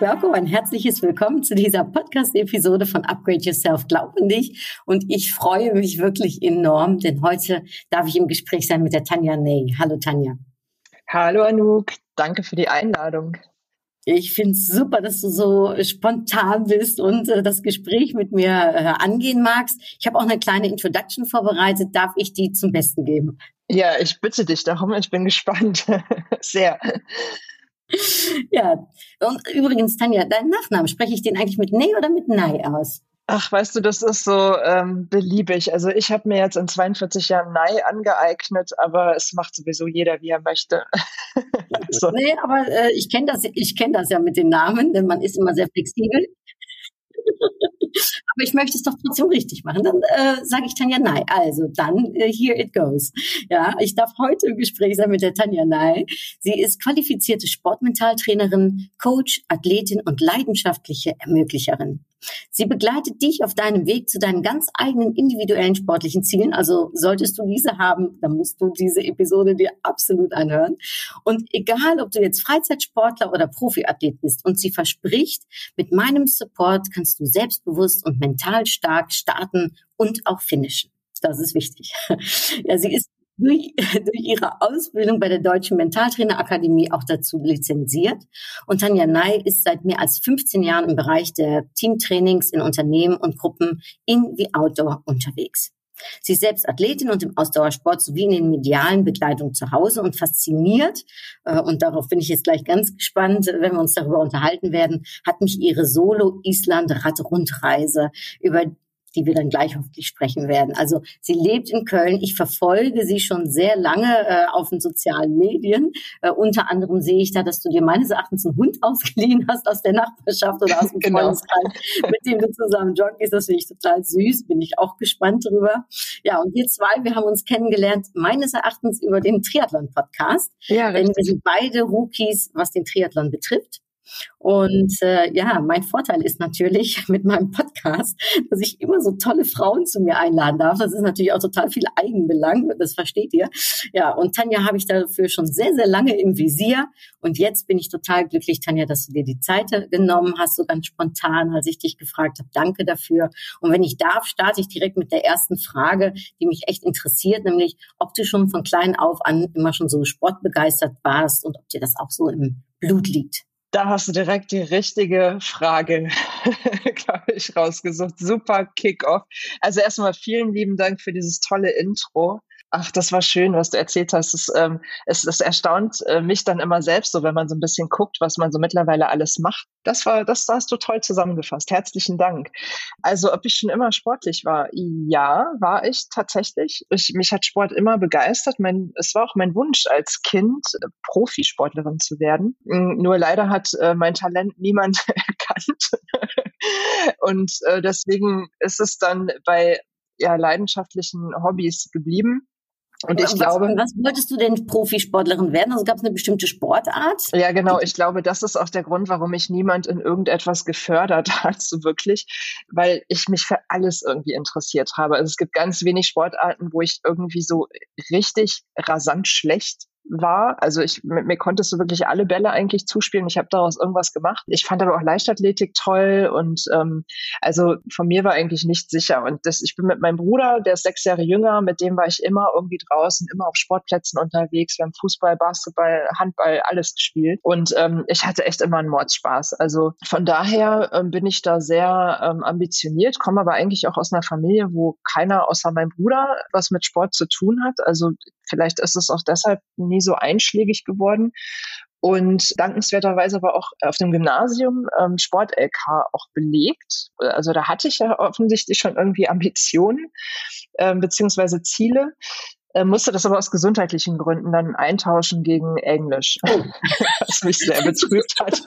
Welcome, ein herzliches Willkommen zu dieser Podcast-Episode von Upgrade Yourself. Glaub an dich. Und ich freue mich wirklich enorm, denn heute darf ich im Gespräch sein mit der Tanja Ney. Hallo Tanja. Hallo Anouk, danke für die Einladung. Ich finde es super, dass du so spontan bist und äh, das Gespräch mit mir äh, angehen magst. Ich habe auch eine kleine Introduction vorbereitet. Darf ich die zum Besten geben? Ja, ich bitte dich darum. Ich bin gespannt. Sehr. ja, und übrigens, Tanja, deinen Nachnamen, spreche ich den eigentlich mit Ney oder mit Nei aus? Ach, weißt du, das ist so ähm, beliebig. Also ich habe mir jetzt in 42 Jahren Nei angeeignet, aber es macht sowieso jeder, wie er möchte. also. Nee, aber äh, ich kenne das, ich kenne das ja mit den Namen, denn man ist immer sehr flexibel. Aber ich möchte es doch trotzdem richtig machen. Dann äh, sage ich Tanja Ney. Also dann, äh, here it goes. Ja, ich darf heute im Gespräch sein mit der Tanja Ney. Sie ist qualifizierte Sportmentaltrainerin, Coach, Athletin und leidenschaftliche Ermöglicherin. Sie begleitet dich auf deinem Weg zu deinen ganz eigenen individuellen sportlichen Zielen. Also solltest du diese haben, dann musst du diese Episode dir absolut anhören. Und egal, ob du jetzt Freizeitsportler oder Profiathlet bist und sie verspricht, mit meinem Support kannst du selbstbewusst und mental stark starten und auch finishen. Das ist wichtig. Ja, sie ist durch, durch ihre Ausbildung bei der Deutschen Mentaltrainerakademie auch dazu lizenziert. Und Tanja Ney ist seit mehr als 15 Jahren im Bereich der Teamtrainings in Unternehmen und Gruppen in wie Outdoor unterwegs. Sie ist selbst Athletin und im Ausdauersport sowie in den medialen Begleitungen zu Hause und fasziniert, äh, und darauf bin ich jetzt gleich ganz gespannt, wenn wir uns darüber unterhalten werden, hat mich ihre Solo-Island-Rad-Rundreise über die wir dann gleich hoffentlich sprechen werden. Also sie lebt in Köln. Ich verfolge sie schon sehr lange äh, auf den sozialen Medien. Äh, unter anderem sehe ich da, dass du dir meines Erachtens einen Hund ausgeliehen hast aus der Nachbarschaft oder aus dem genau. Freundeskreis, mit dem du zusammen joggst. Das finde ich total süß. Bin ich auch gespannt drüber. Ja, und wir zwei, wir haben uns kennengelernt, meines Erachtens über den Triathlon-Podcast. Ja, richtig. Denn wir sind beide Rookies, was den Triathlon betrifft. Und äh, ja, mein Vorteil ist natürlich mit meinem Podcast, dass ich immer so tolle Frauen zu mir einladen darf. Das ist natürlich auch total viel Eigenbelang, das versteht ihr. Ja, und Tanja habe ich dafür schon sehr, sehr lange im Visier. Und jetzt bin ich total glücklich, Tanja, dass du dir die Zeit genommen hast, so ganz spontan, als ich dich gefragt habe. Danke dafür. Und wenn ich darf, starte ich direkt mit der ersten Frage, die mich echt interessiert, nämlich ob du schon von klein auf an immer schon so sportbegeistert warst und ob dir das auch so im Blut liegt. Da hast du direkt die richtige Frage, glaube ich, rausgesucht. Super Kickoff. Also erstmal vielen lieben Dank für dieses tolle Intro. Ach, das war schön, was du erzählt hast. Es, ähm, es, es erstaunt äh, mich dann immer selbst so, wenn man so ein bisschen guckt, was man so mittlerweile alles macht. Das war, das hast du toll zusammengefasst. Herzlichen Dank. Also, ob ich schon immer sportlich war? Ja, war ich tatsächlich. Ich, mich hat Sport immer begeistert. Mein, es war auch mein Wunsch als Kind, äh, Profisportlerin zu werden. Nur leider hat äh, mein Talent niemand erkannt. Und äh, deswegen ist es dann bei ja, leidenschaftlichen Hobbys geblieben. Und ich was, glaube. Was wolltest du denn Profisportlerin werden? Also gab es eine bestimmte Sportart? Ja, genau. Ich glaube, das ist auch der Grund, warum mich niemand in irgendetwas gefördert hat, so wirklich, weil ich mich für alles irgendwie interessiert habe. Also es gibt ganz wenig Sportarten, wo ich irgendwie so richtig rasant schlecht war. Also ich mir, mir konntest du wirklich alle Bälle eigentlich zuspielen. Ich habe daraus irgendwas gemacht. Ich fand aber auch Leichtathletik toll und ähm, also von mir war eigentlich nicht sicher. Und das, ich bin mit meinem Bruder, der ist sechs Jahre jünger, mit dem war ich immer irgendwie draußen, immer auf Sportplätzen unterwegs. Wir haben Fußball, Basketball, Handball, alles gespielt. Und ähm, ich hatte echt immer einen Mordspaß. Also von daher ähm, bin ich da sehr ähm, ambitioniert, komme aber eigentlich auch aus einer Familie, wo keiner außer meinem Bruder was mit Sport zu tun hat. Also vielleicht ist es auch deshalb nie so einschlägig geworden. Und dankenswerterweise war auch auf dem Gymnasium ähm, Sport-LK auch belegt. Also da hatte ich ja offensichtlich schon irgendwie Ambitionen ähm, beziehungsweise Ziele. Äh, musste das aber aus gesundheitlichen Gründen dann eintauschen gegen Englisch, oh. was mich sehr betrübt hat.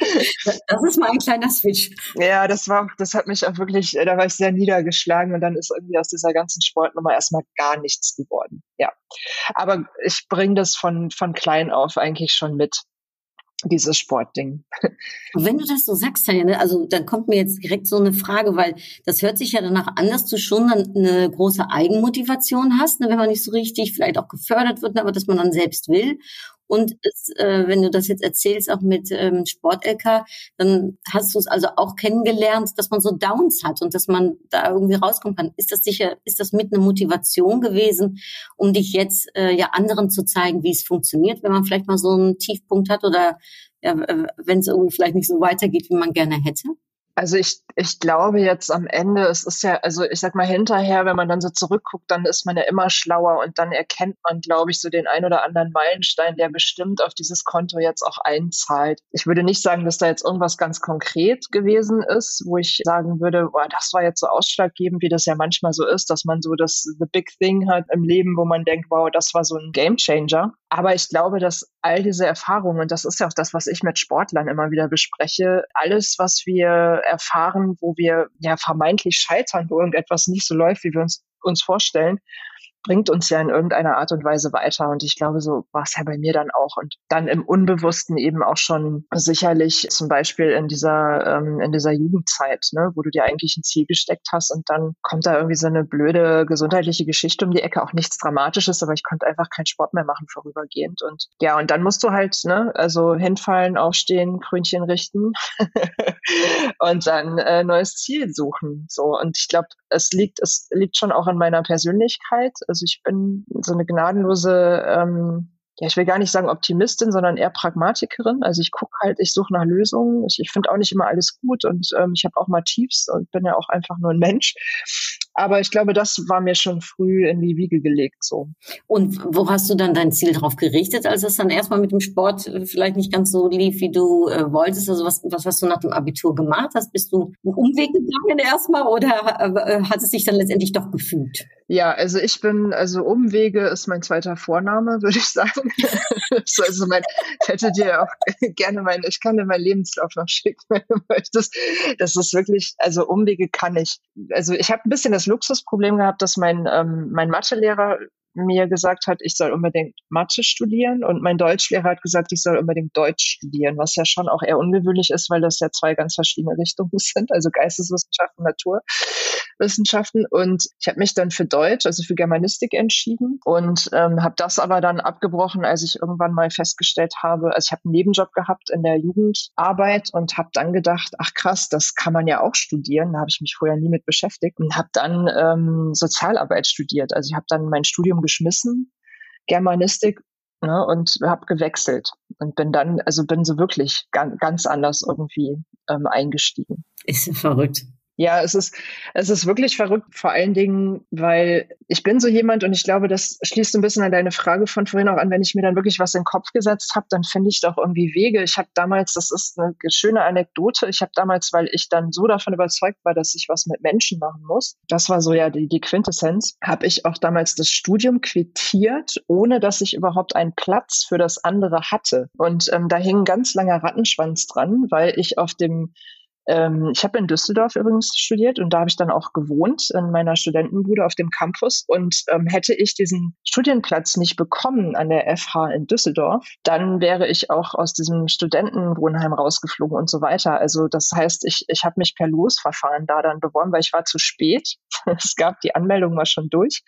Das ist mal ein kleiner Switch. Ja, das war, das hat mich auch wirklich, äh, da war ich sehr niedergeschlagen und dann ist irgendwie aus dieser ganzen Sportnummer erstmal gar nichts geworden. Ja, aber ich bringe das von von klein auf eigentlich schon mit dieses Sportding. Wenn du das so sagst, Tanja, ne, also dann kommt mir jetzt direkt so eine Frage, weil das hört sich ja danach an, dass du schon dann eine große Eigenmotivation hast, ne, wenn man nicht so richtig vielleicht auch gefördert wird, aber dass man dann selbst will. Und es, äh, wenn du das jetzt erzählst, auch mit ähm, Sport-LK, dann hast du es also auch kennengelernt, dass man so Downs hat und dass man da irgendwie rauskommen kann. Ist das sicher, ist das mit einer Motivation gewesen, um dich jetzt äh, ja anderen zu zeigen, wie es funktioniert, wenn man vielleicht mal so einen Tiefpunkt hat oder ja, wenn es irgendwie vielleicht nicht so weitergeht, wie man gerne hätte? Also ich, ich glaube jetzt am Ende, es ist ja, also ich sag mal hinterher, wenn man dann so zurückguckt, dann ist man ja immer schlauer und dann erkennt man, glaube ich, so den ein oder anderen Meilenstein, der bestimmt auf dieses Konto jetzt auch einzahlt. Ich würde nicht sagen, dass da jetzt irgendwas ganz konkret gewesen ist, wo ich sagen würde, boah, das war jetzt so ausschlaggebend, wie das ja manchmal so ist, dass man so das The Big Thing hat im Leben, wo man denkt, wow, das war so ein Game Changer. Aber ich glaube, dass all diese Erfahrungen, und das ist ja auch das, was ich mit Sportlern immer wieder bespreche, alles, was wir erfahren, wo wir ja vermeintlich scheitern, wo irgendetwas nicht so läuft, wie wir uns, uns vorstellen, bringt uns ja in irgendeiner Art und Weise weiter. Und ich glaube, so war es ja bei mir dann auch. Und dann im Unbewussten eben auch schon sicherlich zum Beispiel in dieser, ähm, in dieser Jugendzeit, ne, wo du dir eigentlich ein Ziel gesteckt hast und dann kommt da irgendwie so eine blöde gesundheitliche Geschichte um die Ecke, auch nichts Dramatisches, aber ich konnte einfach keinen Sport mehr machen vorübergehend. Und ja, und dann musst du halt, ne, also hinfallen, aufstehen, Krönchen richten und dann äh, neues Ziel suchen. So. Und ich glaube, es liegt, es liegt schon auch in meiner Persönlichkeit also ich bin so eine gnadenlose, ähm, ja, ich will gar nicht sagen Optimistin, sondern eher Pragmatikerin. Also ich gucke halt, ich suche nach Lösungen. Ich, ich finde auch nicht immer alles gut und ähm, ich habe auch mal Tiefs und bin ja auch einfach nur ein Mensch. Aber ich glaube, das war mir schon früh in die Wiege gelegt so. Und wo hast du dann dein Ziel drauf gerichtet, als es dann erstmal mit dem Sport äh, vielleicht nicht ganz so lief, wie du äh, wolltest? Also was, was hast du nach dem Abitur gemacht hast? Bist du einen Umweg gegangen erstmal oder äh, hat es sich dann letztendlich doch gefügt? Ja, also ich bin, also Umwege ist mein zweiter Vorname, würde ich sagen. also mein, ich hätte dir auch gerne mein, ich kann dir meinen Lebenslauf noch schicken, wenn du möchtest. Das ist wirklich, also Umwege kann ich. Also ich habe ein bisschen das Luxusproblem gehabt, dass mein, ähm, mein Mathelehrer mir gesagt hat, ich soll unbedingt Mathe studieren und mein Deutschlehrer hat gesagt, ich soll unbedingt Deutsch studieren, was ja schon auch eher ungewöhnlich ist, weil das ja zwei ganz verschiedene Richtungen sind, also Geisteswissenschaften, Naturwissenschaften. Und ich habe mich dann für Deutsch, also für Germanistik entschieden und ähm, habe das aber dann abgebrochen, als ich irgendwann mal festgestellt habe, also ich habe einen Nebenjob gehabt in der Jugendarbeit und habe dann gedacht, ach krass, das kann man ja auch studieren. Da habe ich mich vorher nie mit beschäftigt und habe dann ähm, Sozialarbeit studiert. Also ich habe dann mein Studium geschmissen, Germanistik, ne, und habe gewechselt und bin dann, also bin so wirklich ganz, ganz anders irgendwie ähm, eingestiegen. Ist verrückt. Ja, es ist, es ist wirklich verrückt, vor allen Dingen, weil ich bin so jemand und ich glaube, das schließt ein bisschen an deine Frage von vorhin auch an, wenn ich mir dann wirklich was in den Kopf gesetzt habe, dann finde ich doch irgendwie Wege. Ich habe damals, das ist eine schöne Anekdote, ich habe damals, weil ich dann so davon überzeugt war, dass ich was mit Menschen machen muss, das war so ja die, die Quintessenz, habe ich auch damals das Studium quittiert, ohne dass ich überhaupt einen Platz für das andere hatte. Und ähm, da hing ein ganz langer Rattenschwanz dran, weil ich auf dem ähm, ich habe in Düsseldorf übrigens studiert und da habe ich dann auch gewohnt in meiner Studentenbude auf dem Campus. Und ähm, hätte ich diesen Studienplatz nicht bekommen an der FH in Düsseldorf, dann wäre ich auch aus diesem Studentenwohnheim rausgeflogen und so weiter. Also das heißt, ich, ich habe mich per Losverfahren da dann beworben, weil ich war zu spät. es gab die Anmeldung war schon durch.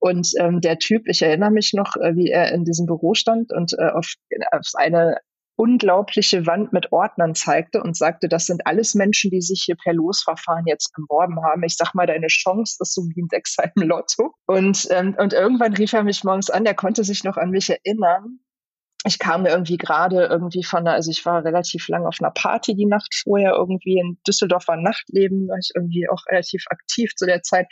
Und ähm, der Typ, ich erinnere mich noch, äh, wie er in diesem Büro stand und äh, auf, auf eine unglaubliche Wand mit Ordnern zeigte und sagte, das sind alles Menschen, die sich hier per Losverfahren jetzt beworben haben. Ich sag mal, deine Chance ist so wie ein Sechser im Lotto. Und, ähm, und irgendwann rief er mich morgens an, der konnte sich noch an mich erinnern ich kam irgendwie gerade irgendwie von einer, also ich war relativ lang auf einer Party die Nacht vorher irgendwie in Düsseldorf war Nachtleben, war ich irgendwie auch relativ aktiv zu der Zeit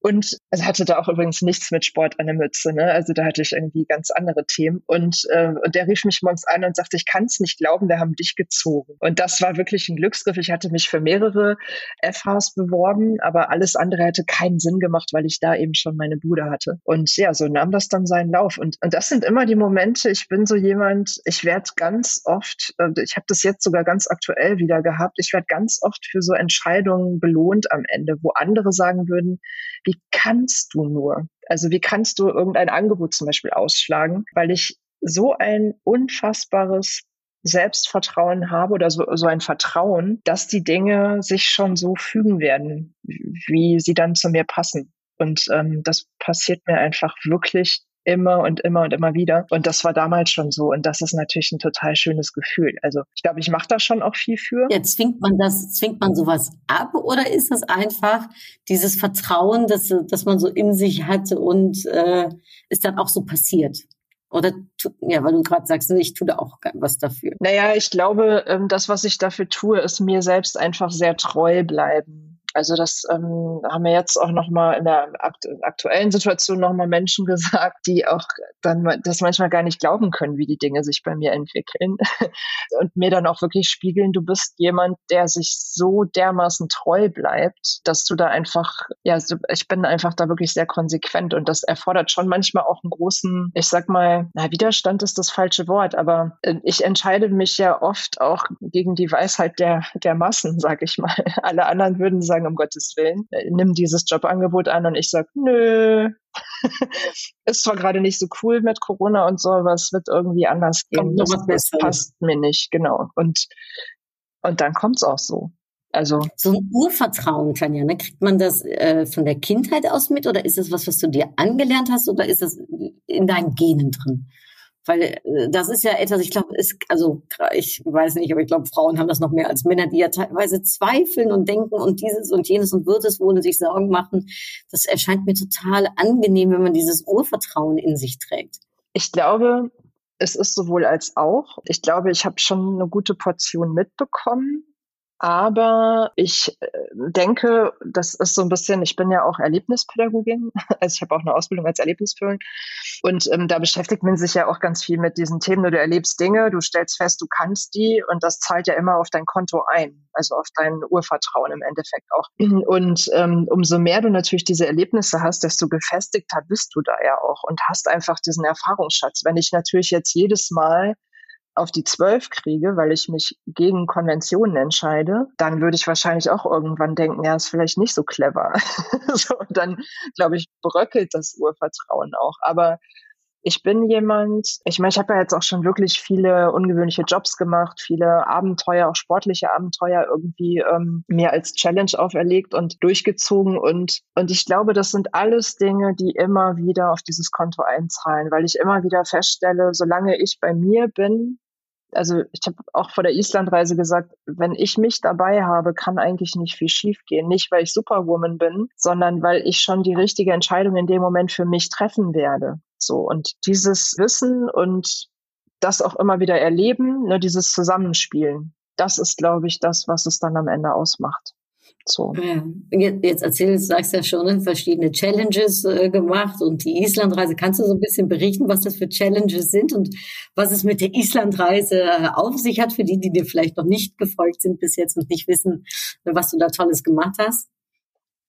und also hatte da auch übrigens nichts mit Sport an der Mütze, ne? Also da hatte ich irgendwie ganz andere Themen und äh, und der rief mich morgens an und sagte, ich kann es nicht glauben, wir haben dich gezogen und das war wirklich ein Glücksgriff. Ich hatte mich für mehrere FHs beworben, aber alles andere hätte keinen Sinn gemacht, weil ich da eben schon meine Bude hatte und ja, so nahm das dann seinen Lauf und und das sind immer die Momente. Ich bin so jemand, ich werde ganz oft, äh, ich habe das jetzt sogar ganz aktuell wieder gehabt, ich werde ganz oft für so Entscheidungen belohnt am Ende, wo andere sagen würden, wie kannst du nur? Also wie kannst du irgendein Angebot zum Beispiel ausschlagen? Weil ich so ein unfassbares Selbstvertrauen habe oder so, so ein Vertrauen, dass die Dinge sich schon so fügen werden, wie sie dann zu mir passen. Und ähm, das passiert mir einfach wirklich immer und immer und immer wieder. Und das war damals schon so. Und das ist natürlich ein total schönes Gefühl. Also ich glaube, ich mache da schon auch viel für. Ja, zwingt man das, zwingt man sowas ab oder ist das einfach dieses Vertrauen, dass, dass man so in sich hatte und äh, ist dann auch so passiert? Oder ja, weil du gerade sagst, ich tue da auch was dafür. Naja, ich glaube, ähm, das, was ich dafür tue, ist mir selbst einfach sehr treu bleiben also das ähm, haben wir jetzt auch nochmal in der akt aktuellen Situation nochmal Menschen gesagt, die auch dann das manchmal gar nicht glauben können, wie die Dinge sich bei mir entwickeln und mir dann auch wirklich spiegeln, du bist jemand, der sich so dermaßen treu bleibt, dass du da einfach, ja, ich bin einfach da wirklich sehr konsequent und das erfordert schon manchmal auch einen großen, ich sag mal, na, Widerstand ist das falsche Wort, aber äh, ich entscheide mich ja oft auch gegen die Weisheit der, der Massen, sag ich mal. Alle anderen würden sagen, sagen, um Gottes Willen, äh, nimm dieses Jobangebot an und ich sage, nö, ist zwar gerade nicht so cool mit Corona und so, aber es wird irgendwie anders gehen. Das, das passt mir nicht, genau. Und, und dann kommt's auch so. Also so ein Urvertrauen, Tanja, ne? kriegt man das äh, von der Kindheit aus mit oder ist es was, was du dir angelernt hast oder ist das in deinen Genen drin? Weil äh, das ist ja etwas, ich glaube, ist, also ich weiß nicht, aber ich glaube, Frauen haben das noch mehr als Männer, die ja teilweise zweifeln und denken und dieses und jenes und wird es wohl und sich Sorgen machen. Das erscheint mir total angenehm, wenn man dieses Urvertrauen in sich trägt. Ich glaube, es ist sowohl als auch. Ich glaube, ich habe schon eine gute Portion mitbekommen. Aber ich äh, denke, das ist so ein bisschen, ich bin ja auch Erlebnispädagogin, also ich habe auch eine Ausbildung als Erlebnispädagogin und ähm, da beschäftigt man sich ja auch ganz viel mit diesen Themen. Du erlebst Dinge, du stellst fest, du kannst die und das zahlt ja immer auf dein Konto ein, also auf dein Urvertrauen im Endeffekt auch. Und ähm, umso mehr du natürlich diese Erlebnisse hast, desto gefestigter bist du da ja auch und hast einfach diesen Erfahrungsschatz. Wenn ich natürlich jetzt jedes Mal auf die zwölf kriege, weil ich mich gegen Konventionen entscheide, dann würde ich wahrscheinlich auch irgendwann denken, ja, ist vielleicht nicht so clever. so, dann, glaube ich, bröckelt das Urvertrauen auch. Aber ich bin jemand, ich meine, ich habe ja jetzt auch schon wirklich viele ungewöhnliche Jobs gemacht, viele Abenteuer, auch sportliche Abenteuer irgendwie ähm, mir als Challenge auferlegt und durchgezogen. Und, und ich glaube, das sind alles Dinge, die immer wieder auf dieses Konto einzahlen, weil ich immer wieder feststelle, solange ich bei mir bin, also ich habe auch vor der Islandreise gesagt, wenn ich mich dabei habe, kann eigentlich nicht viel schiefgehen. Nicht, weil ich Superwoman bin, sondern weil ich schon die richtige Entscheidung in dem Moment für mich treffen werde. So und dieses Wissen und das auch immer wieder erleben, ne, dieses Zusammenspielen, das ist, glaube ich, das, was es dann am Ende ausmacht. So. Ja, jetzt erzählst, sagst ja schon, ne, verschiedene Challenges äh, gemacht und die Islandreise. Kannst du so ein bisschen berichten, was das für Challenges sind und was es mit der Islandreise äh, auf sich hat, für die, die dir vielleicht noch nicht gefolgt sind bis jetzt und nicht wissen, was du da Tolles gemacht hast?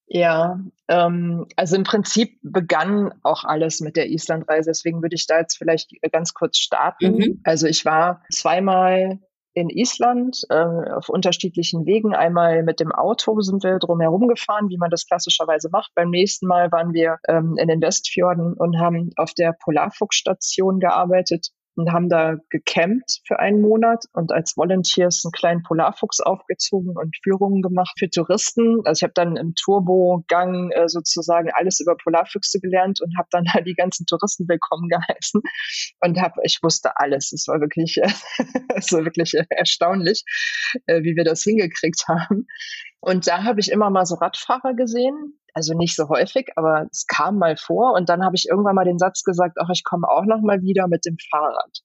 Ja, ähm, also im Prinzip begann auch alles mit der Islandreise. Deswegen würde ich da jetzt vielleicht ganz kurz starten. Mhm. Also ich war zweimal in Island äh, auf unterschiedlichen Wegen. Einmal mit dem Auto sind wir drumherum gefahren, wie man das klassischerweise macht. Beim nächsten Mal waren wir ähm, in den Westfjorden und haben auf der Polarfuchsstation gearbeitet und haben da gecampt für einen Monat und als Volunteers einen kleinen Polarfuchs aufgezogen und Führungen gemacht für Touristen. Also ich habe dann im Turbogang äh, sozusagen alles über Polarfüchse gelernt und habe dann halt die ganzen Touristen willkommen geheißen und habe, ich wusste alles. Es war wirklich, äh, es war wirklich erstaunlich, äh, wie wir das hingekriegt haben. Und da habe ich immer mal so Radfahrer gesehen, also nicht so häufig, aber es kam mal vor. Und dann habe ich irgendwann mal den Satz gesagt, ach, ich komme auch noch mal wieder mit dem Fahrrad.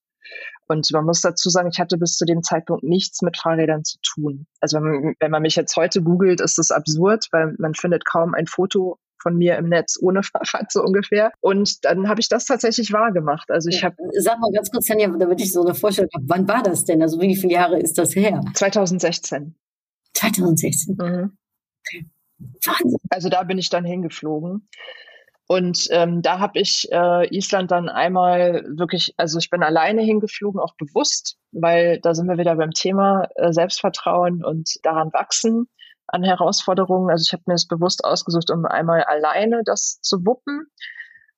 Und man muss dazu sagen, ich hatte bis zu dem Zeitpunkt nichts mit Fahrrädern zu tun. Also wenn, man mich jetzt heute googelt, ist das absurd, weil man findet kaum ein Foto von mir im Netz ohne Fahrrad so ungefähr. Und dann habe ich das tatsächlich wahr gemacht. Also ich habe. Sag mal ganz kurz, Tanja, damit ich so eine Vorstellung habe, wann war das denn? Also wie viele Jahre ist das her? 2016. 2016. Mhm. Okay. Also da bin ich dann hingeflogen. Und ähm, da habe ich äh, Island dann einmal wirklich, also ich bin alleine hingeflogen, auch bewusst, weil da sind wir wieder beim Thema äh, Selbstvertrauen und daran wachsen an Herausforderungen. Also ich habe mir es bewusst ausgesucht, um einmal alleine das zu wuppen.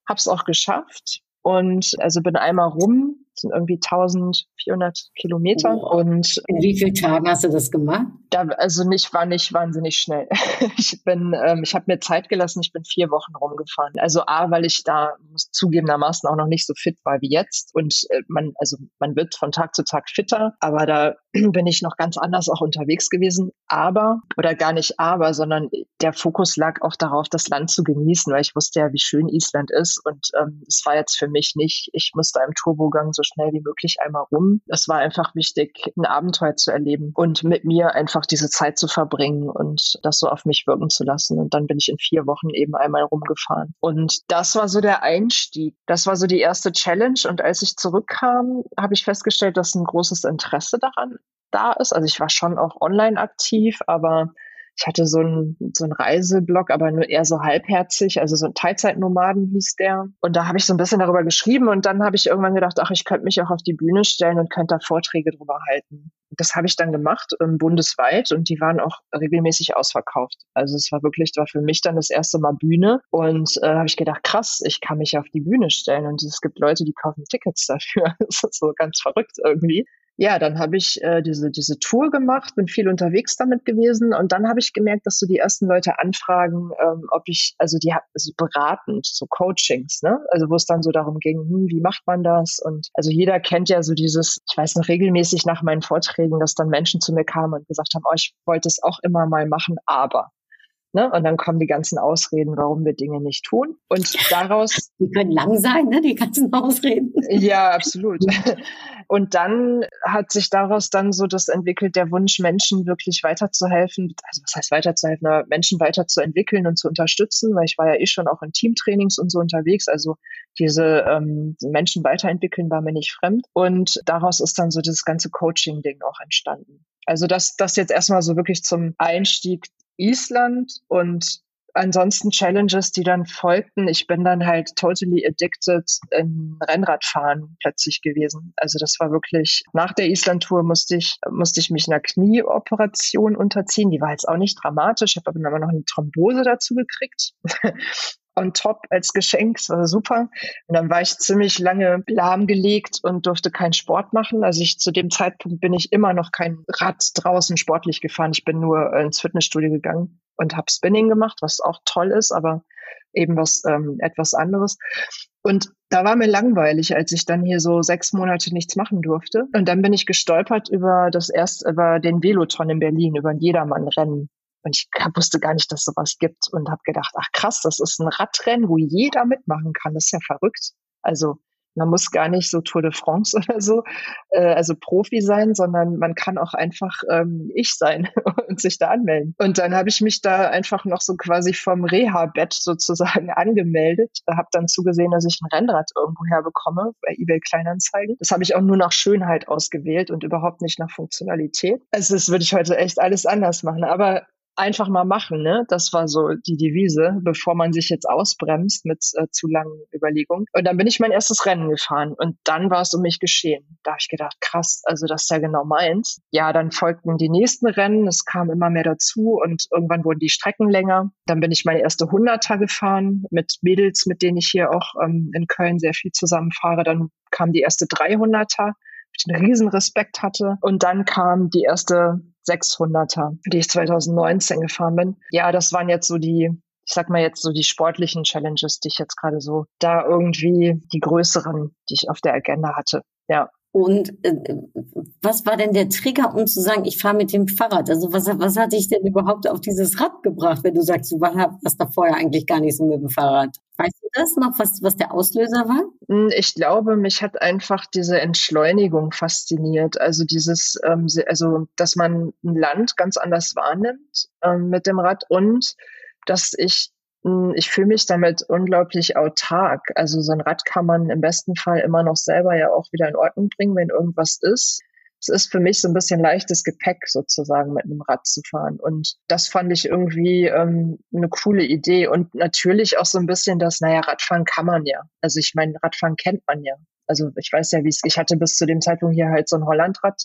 Habe es auch geschafft und also bin einmal rum, sind irgendwie 1400 Kilometer. Oh. Und in wie vielen Tagen hast du das gemacht? Da, also nicht, war nicht wahnsinnig schnell. ich bin, ähm, ich habe mir Zeit gelassen, ich bin vier Wochen rumgefahren. Also A, weil ich da muss zugegebenermaßen auch noch nicht so fit war wie jetzt. Und äh, man, also man wird von Tag zu Tag fitter, aber da bin ich noch ganz anders auch unterwegs gewesen. Aber, oder gar nicht aber, sondern der Fokus lag auch darauf, das Land zu genießen, weil ich wusste ja, wie schön Island ist. Und ähm, es war jetzt für mich nicht, ich musste im Turbogang so schnell wie möglich einmal rum. Es war einfach wichtig, ein Abenteuer zu erleben und mit mir einfach diese Zeit zu verbringen und das so auf mich wirken zu lassen. Und dann bin ich in vier Wochen eben einmal rumgefahren. Und das war so der Einstieg. Das war so die erste Challenge. Und als ich zurückkam, habe ich festgestellt, dass ein großes Interesse daran da ist. Also ich war schon auch online aktiv, aber ich hatte so einen so einen Reiseblog, aber nur eher so halbherzig, also so ein Teilzeitnomaden hieß der. Und da habe ich so ein bisschen darüber geschrieben und dann habe ich irgendwann gedacht, ach, ich könnte mich auch auf die Bühne stellen und könnte da Vorträge drüber halten. Das habe ich dann gemacht, ähm, bundesweit und die waren auch regelmäßig ausverkauft. Also es war wirklich, war für mich dann das erste Mal Bühne und äh, habe ich gedacht, krass, ich kann mich auf die Bühne stellen und es gibt Leute, die kaufen Tickets dafür. das ist so ganz verrückt irgendwie ja, dann habe ich äh, diese, diese Tour gemacht, bin viel unterwegs damit gewesen und dann habe ich gemerkt, dass so die ersten Leute anfragen, ähm, ob ich, also die also beratend, so Coachings, ne? Also wo es dann so darum ging, hm, wie macht man das? Und also jeder kennt ja so dieses, ich weiß noch regelmäßig nach meinen Vorträgen, dass dann Menschen zu mir kamen und gesagt haben, oh, ich wollte es auch immer mal machen, aber. Ne? Und dann kommen die ganzen Ausreden, warum wir Dinge nicht tun. Und daraus. Die können lang sein, ne? Die ganzen Ausreden. Ja, absolut. Und dann hat sich daraus dann so das entwickelt, der Wunsch, Menschen wirklich weiterzuhelfen, also was heißt weiterzuhelfen, aber Menschen weiterzuentwickeln und zu unterstützen, weil ich war ja eh schon auch in Teamtrainings und so unterwegs. Also diese ähm, Menschen weiterentwickeln war mir nicht fremd. Und daraus ist dann so das ganze Coaching-Ding auch entstanden. Also das, das jetzt erstmal so wirklich zum Einstieg Island und ansonsten Challenges, die dann folgten. Ich bin dann halt totally addicted in Rennradfahren plötzlich gewesen. Also das war wirklich, nach der Island-Tour musste ich, musste ich mich einer Knieoperation unterziehen. Die war jetzt auch nicht dramatisch. Ich habe aber noch eine Thrombose dazu gekriegt. on top als Geschenk. Das war super. Und dann war ich ziemlich lange lahmgelegt und durfte keinen Sport machen. Also ich zu dem Zeitpunkt bin ich immer noch kein Rad draußen sportlich gefahren. Ich bin nur ins Fitnessstudio gegangen und habe Spinning gemacht, was auch toll ist, aber eben was ähm, etwas anderes. Und da war mir langweilig, als ich dann hier so sechs Monate nichts machen durfte. Und dann bin ich gestolpert über das erst über den Veloton in Berlin, über ein Jedermann-Rennen. Und ich wusste gar nicht, dass sowas gibt und habe gedacht, ach krass, das ist ein Radrennen, wo jeder mitmachen kann. Das ist ja verrückt. Also man muss gar nicht so Tour de France oder so, äh, also Profi sein, sondern man kann auch einfach ähm, ich sein und sich da anmelden. Und dann habe ich mich da einfach noch so quasi vom Reha-Bett sozusagen angemeldet, habe dann zugesehen, dass ich ein Rennrad irgendwo herbekomme bei eBay Kleinanzeigen. Das habe ich auch nur nach Schönheit ausgewählt und überhaupt nicht nach Funktionalität. Also das würde ich heute echt alles anders machen. Aber einfach mal machen, ne? Das war so die Devise, bevor man sich jetzt ausbremst mit äh, zu langen Überlegungen. Und dann bin ich mein erstes Rennen gefahren und dann war es um mich geschehen. Da habe ich gedacht, krass, also das ist ja genau meins. Ja, dann folgten die nächsten Rennen, es kam immer mehr dazu und irgendwann wurden die Strecken länger. Dann bin ich meine erste Hunderter gefahren mit Mädels, mit denen ich hier auch ähm, in Köln sehr viel zusammenfahre. Dann kam die erste 300er ich einen riesen Respekt hatte. Und dann kam die erste 600er, die ich 2019 gefahren bin. Ja, das waren jetzt so die, ich sag mal jetzt so die sportlichen Challenges, die ich jetzt gerade so da irgendwie die größeren, die ich auf der Agenda hatte. Ja. Und äh, was war denn der Trigger, um zu sagen, ich fahre mit dem Fahrrad? Also was, was hat dich denn überhaupt auf dieses Rad gebracht, wenn du sagst, du warst da vorher eigentlich gar nicht so mit dem Fahrrad? Weißt du das noch, was, was der Auslöser war? Hm, ich glaube, mich hat einfach diese Entschleunigung fasziniert. Also dieses, ähm, also dass man ein Land ganz anders wahrnimmt ähm, mit dem Rad und dass ich ich fühle mich damit unglaublich autark. Also so ein Rad kann man im besten Fall immer noch selber ja auch wieder in Ordnung bringen, wenn irgendwas ist. Es ist für mich so ein bisschen leichtes Gepäck sozusagen mit einem Rad zu fahren. Und das fand ich irgendwie ähm, eine coole Idee. Und natürlich auch so ein bisschen das, naja, Radfahren kann man ja. Also ich meine, Radfahren kennt man ja. Also ich weiß ja, wie es, ich hatte bis zu dem Zeitpunkt hier halt so ein Hollandrad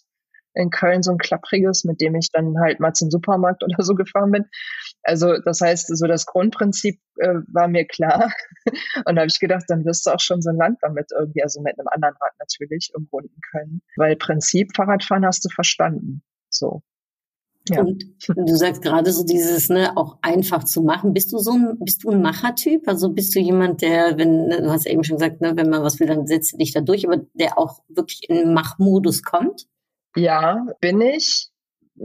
in Köln so ein klappriges, mit dem ich dann halt mal zum Supermarkt oder so gefahren bin. Also das heißt, so das Grundprinzip äh, war mir klar. Und da habe ich gedacht, dann wirst du auch schon so ein Land damit irgendwie, also mit einem anderen Rad natürlich, umrunden können. Weil Prinzip Fahrradfahren hast du verstanden. So. Ja. Und du sagst gerade so dieses, ne, auch einfach zu machen. Bist du so ein, bist du ein Machertyp? Also bist du jemand, der, wenn, ne, du hast eben schon gesagt, ne, wenn man was will, dann setzt du dich da durch, aber der auch wirklich in Machmodus kommt? Ja, bin ich.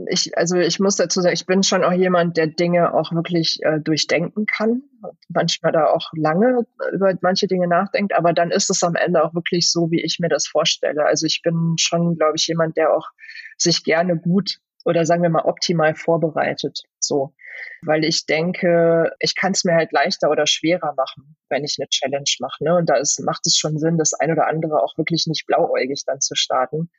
Ich, also ich muss dazu sagen, ich bin schon auch jemand, der Dinge auch wirklich äh, durchdenken kann, manchmal da auch lange über manche Dinge nachdenkt, aber dann ist es am Ende auch wirklich so, wie ich mir das vorstelle. Also ich bin schon, glaube ich, jemand, der auch sich gerne gut oder sagen wir mal optimal vorbereitet. So. Weil ich denke, ich kann es mir halt leichter oder schwerer machen, wenn ich eine Challenge mache. Ne? Und da ist, macht es schon Sinn, das ein oder andere auch wirklich nicht blauäugig dann zu starten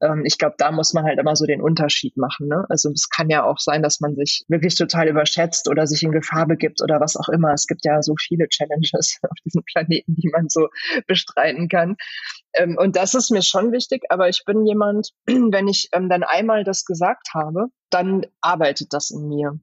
ähm, ich glaube, da muss man halt immer so den Unterschied machen. Ne? Also es kann ja auch sein, dass man sich wirklich total überschätzt oder sich in Gefahr begibt oder was auch immer. Es gibt ja so viele Challenges auf diesem Planeten, die man so bestreiten kann. Ähm, und das ist mir schon wichtig, aber ich bin jemand, wenn ich ähm, dann einmal das gesagt habe, dann arbeitet das in mir.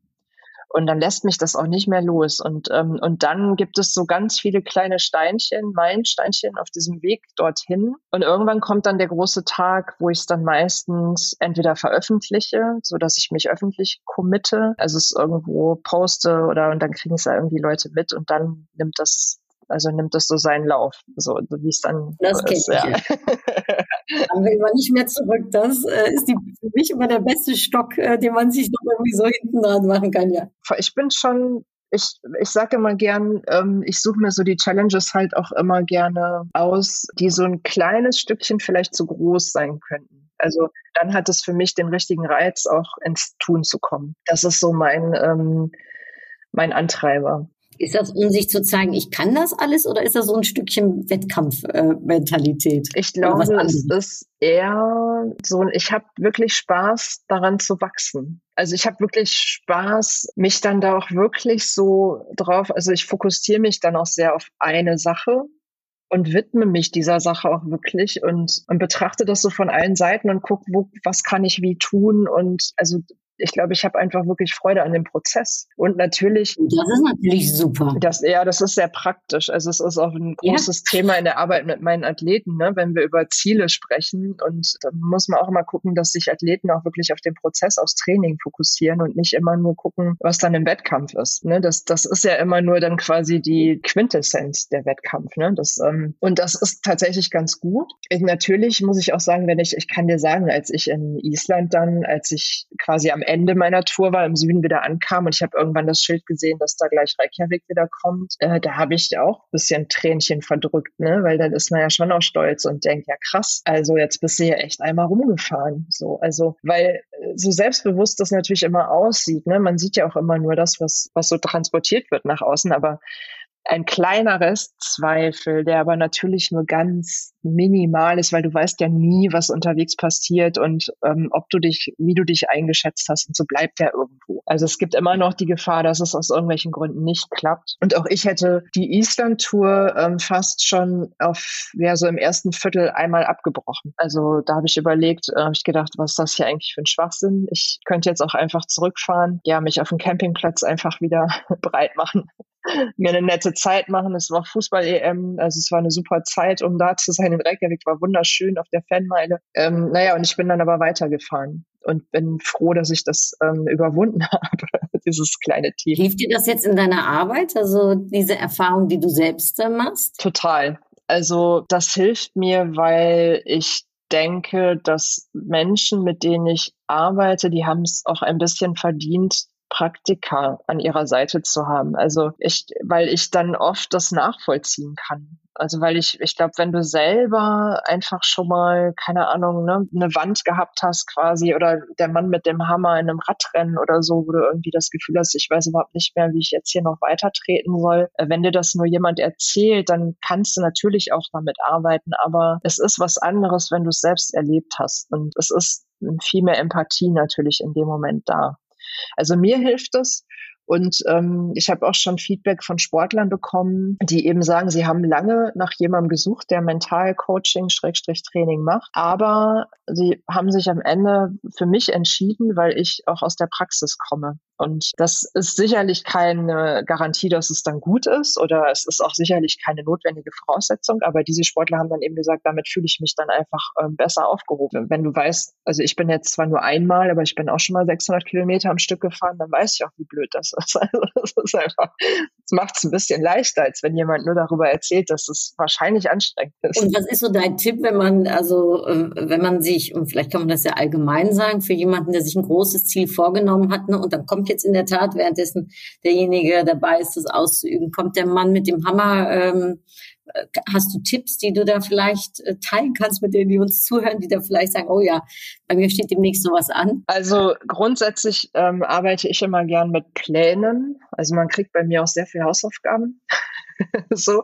Und dann lässt mich das auch nicht mehr los. Und, ähm, und dann gibt es so ganz viele kleine Steinchen, Meilensteinchen auf diesem Weg dorthin. Und irgendwann kommt dann der große Tag, wo ich es dann meistens entweder veröffentliche, so dass ich mich öffentlich committe, also es irgendwo poste oder und dann kriegen es da irgendwie Leute mit und dann nimmt das also nimmt das so seinen Lauf, so wie es dann das so ist. Ja. Dann will man nicht mehr zurück. Das äh, ist die, für mich immer der beste Stock, äh, den man sich noch irgendwie so hinten dran machen kann, ja. Ich bin schon ich, ich sage immer gern, ähm, ich suche mir so die Challenges halt auch immer gerne aus, die so ein kleines Stückchen vielleicht zu groß sein könnten. Also dann hat es für mich den richtigen Reiz, auch ins Tun zu kommen. Das ist so mein, ähm, mein Antreiber. Ist das, um sich zu zeigen, ich kann das alles oder ist das so ein Stückchen Wettkampfmentalität? Äh, ich glaube, es ist eher so, ich habe wirklich Spaß daran zu wachsen. Also ich habe wirklich Spaß, mich dann da auch wirklich so drauf, also ich fokussiere mich dann auch sehr auf eine Sache und widme mich dieser Sache auch wirklich und, und betrachte das so von allen Seiten und gucke, wo, was kann ich wie tun und also ich glaube, ich habe einfach wirklich Freude an dem Prozess. Und natürlich. Das ist natürlich super. Das, ja, das ist sehr praktisch. Also es ist auch ein großes ja. Thema in der Arbeit mit meinen Athleten, ne? wenn wir über Ziele sprechen. Und da muss man auch immer gucken, dass sich Athleten auch wirklich auf den Prozess, aufs Training fokussieren und nicht immer nur gucken, was dann im Wettkampf ist. Ne? Das, das ist ja immer nur dann quasi die Quintessenz der Wettkampf. Ne? Das, ähm, und das ist tatsächlich ganz gut. Ich, natürlich muss ich auch sagen, wenn ich, ich kann dir sagen, als ich in Island dann, als ich quasi am Ende meiner Tour war, im Süden wieder ankam und ich habe irgendwann das Schild gesehen, dass da gleich Reykjavik wieder kommt, äh, da habe ich auch ein bisschen Tränchen verdrückt, ne? weil dann ist man ja schon auch stolz und denkt, ja krass, also jetzt bist du ja echt einmal rumgefahren. So, also, weil äh, so selbstbewusst das natürlich immer aussieht, ne? man sieht ja auch immer nur das, was, was so transportiert wird nach außen, aber ein kleiner Restzweifel, der aber natürlich nur ganz minimal ist, weil du weißt ja nie, was unterwegs passiert und ähm, ob du dich, wie du dich eingeschätzt hast und so bleibt der irgendwo. Also es gibt immer noch die Gefahr, dass es aus irgendwelchen Gründen nicht klappt. Und auch ich hätte die Island-Tour ähm, fast schon auf, ja, so im ersten Viertel einmal abgebrochen. Also da habe ich überlegt, äh, habe ich gedacht, was ist das hier eigentlich für ein Schwachsinn? Ich könnte jetzt auch einfach zurückfahren, ja, mich auf dem Campingplatz einfach wieder breit machen mir eine nette Zeit machen. Es war Fußball-EM, also es war eine super Zeit, um da zu sein in Reykjavik, war wunderschön auf der Fanmeile. Ähm, naja, und ich bin dann aber weitergefahren und bin froh, dass ich das ähm, überwunden habe, dieses kleine Team. Hilft dir das jetzt in deiner Arbeit, also diese Erfahrung, die du selbst äh, machst? Total. Also das hilft mir, weil ich denke, dass Menschen, mit denen ich arbeite, die haben es auch ein bisschen verdient, Praktika an ihrer Seite zu haben. Also ich, weil ich dann oft das nachvollziehen kann. Also weil ich, ich glaube, wenn du selber einfach schon mal, keine Ahnung, ne, eine Wand gehabt hast quasi oder der Mann mit dem Hammer in einem Radrennen oder so, wo du irgendwie das Gefühl hast, ich weiß überhaupt nicht mehr, wie ich jetzt hier noch weiter treten soll. Äh, wenn dir das nur jemand erzählt, dann kannst du natürlich auch damit arbeiten, aber es ist was anderes, wenn du es selbst erlebt hast. Und es ist viel mehr Empathie natürlich in dem Moment da. Also mir hilft es, und ähm, ich habe auch schon Feedback von Sportlern bekommen, die eben sagen, sie haben lange nach jemandem gesucht, der Mental-Coaching, Schrägstrich Training macht. Aber sie haben sich am Ende für mich entschieden, weil ich auch aus der Praxis komme. Und das ist sicherlich keine Garantie, dass es dann gut ist oder es ist auch sicherlich keine notwendige Voraussetzung. Aber diese Sportler haben dann eben gesagt, damit fühle ich mich dann einfach ähm, besser aufgehoben. Wenn du weißt, also ich bin jetzt zwar nur einmal, aber ich bin auch schon mal 600 Kilometer am Stück gefahren, dann weiß ich auch, wie blöd das ist. Also das ist einfach, das macht es ein bisschen leichter, als wenn jemand nur darüber erzählt, dass es wahrscheinlich anstrengend ist. Und was ist so dein Tipp, wenn man, also äh, wenn man sich, und vielleicht kann man das ja allgemein sagen, für jemanden, der sich ein großes Ziel vorgenommen hat, ne, und dann kommt jetzt in der Tat, währenddessen derjenige dabei ist, das auszuüben, kommt der Mann mit dem Hammer, ähm, Hast du Tipps, die du da vielleicht äh, teilen kannst mit denen, die uns zuhören, die da vielleicht sagen, oh ja, bei mir steht demnächst sowas an? Also grundsätzlich ähm, arbeite ich immer gern mit Plänen. Also man kriegt bei mir auch sehr viel Hausaufgaben. so,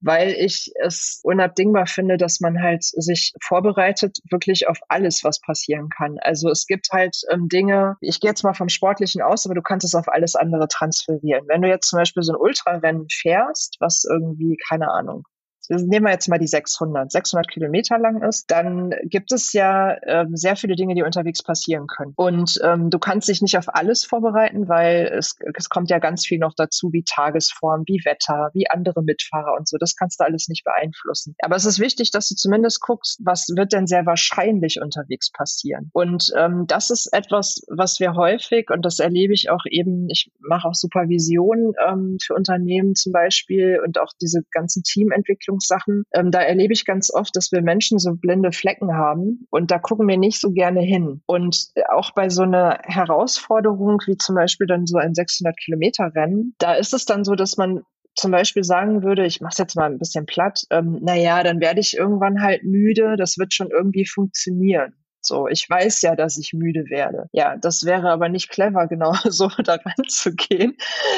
weil ich es unabdingbar finde, dass man halt sich vorbereitet wirklich auf alles, was passieren kann. Also es gibt halt ähm, Dinge, ich gehe jetzt mal vom Sportlichen aus, aber du kannst es auf alles andere transferieren. Wenn du jetzt zum Beispiel so ein Ultrarennen fährst, was irgendwie, keine Ahnung, nehmen wir jetzt mal die 600, 600 Kilometer lang ist, dann gibt es ja ähm, sehr viele Dinge, die unterwegs passieren können. Und ähm, du kannst dich nicht auf alles vorbereiten, weil es, es kommt ja ganz viel noch dazu, wie Tagesform, wie Wetter, wie andere Mitfahrer und so. Das kannst du alles nicht beeinflussen. Aber es ist wichtig, dass du zumindest guckst, was wird denn sehr wahrscheinlich unterwegs passieren. Und ähm, das ist etwas, was wir häufig, und das erlebe ich auch eben, ich mache auch Supervision ähm, für Unternehmen zum Beispiel und auch diese ganzen Teamentwicklungen Ernährungssachen, ähm, da erlebe ich ganz oft, dass wir Menschen so blinde Flecken haben und da gucken wir nicht so gerne hin. Und auch bei so einer Herausforderung wie zum Beispiel dann so ein 600 Kilometer Rennen, da ist es dann so, dass man zum Beispiel sagen würde, ich mache es jetzt mal ein bisschen platt, ähm, naja, dann werde ich irgendwann halt müde, das wird schon irgendwie funktionieren. So, ich weiß ja, dass ich müde werde. Ja, das wäre aber nicht clever, genau so daran zu gehen,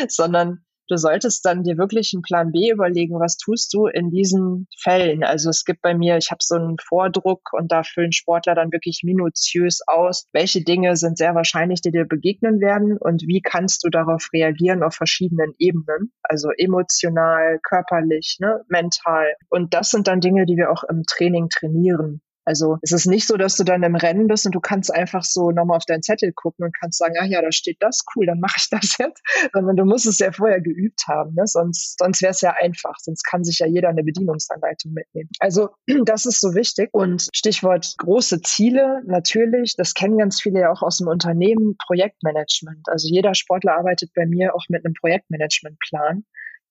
sondern du solltest dann dir wirklich einen Plan B überlegen, was tust du in diesen Fällen. Also es gibt bei mir, ich habe so einen Vordruck und da füllen Sportler dann wirklich minutiös aus, welche Dinge sind sehr wahrscheinlich, die dir begegnen werden und wie kannst du darauf reagieren auf verschiedenen Ebenen, also emotional, körperlich, ne, mental. Und das sind dann Dinge, die wir auch im Training trainieren. Also es ist nicht so, dass du dann im Rennen bist und du kannst einfach so nochmal auf deinen Zettel gucken und kannst sagen, ach ja, da steht das, cool, dann mache ich das jetzt. Sondern du musst es ja vorher geübt haben, ne? sonst, sonst wäre es ja einfach, sonst kann sich ja jeder eine Bedienungsanleitung mitnehmen. Also das ist so wichtig. Und Stichwort große Ziele, natürlich, das kennen ganz viele ja auch aus dem Unternehmen, Projektmanagement. Also jeder Sportler arbeitet bei mir auch mit einem Projektmanagementplan